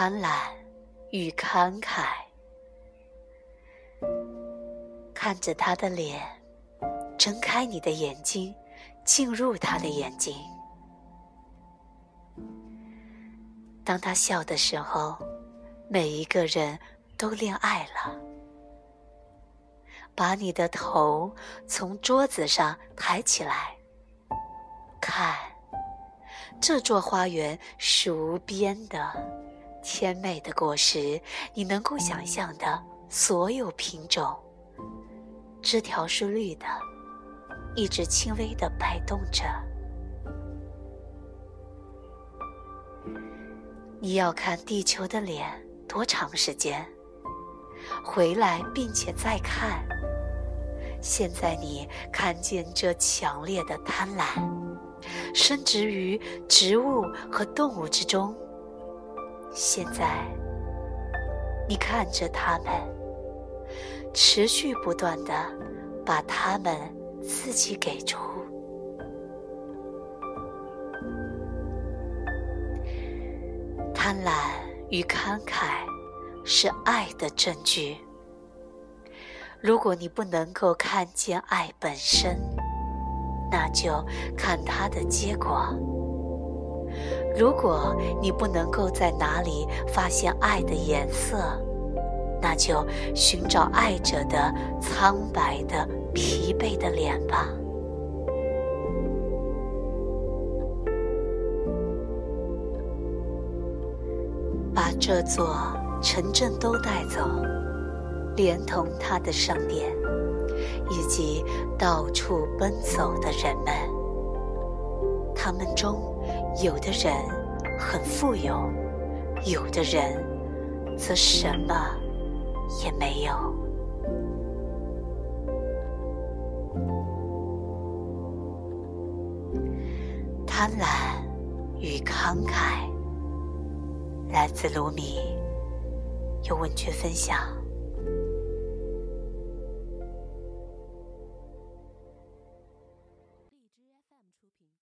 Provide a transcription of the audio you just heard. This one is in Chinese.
贪婪与慷慨。看着他的脸，睁开你的眼睛，进入他的眼睛。当他笑的时候，每一个人都恋爱了。把你的头从桌子上抬起来，看这座花园是无边的、甜美的果实，你能够想象的所有品种。枝条是绿的，一直轻微的摆动着。你要看地球的脸多长时间？回来并且再看。现在你看见这强烈的贪婪，生殖于植物和动物之中。现在你看着他们，持续不断的把它们自己给出。贪婪与慷慨是爱的证据。如果你不能够看见爱本身，那就看它的结果。如果你不能够在哪里发现爱的颜色，那就寻找爱者的苍白的、疲惫的脸吧。把这座城镇都带走，连同他的商店，以及到处奔走的人们。他们中有的人很富有，有的人则什么也没有。贪婪与慷慨。来自卢米，有问句分享。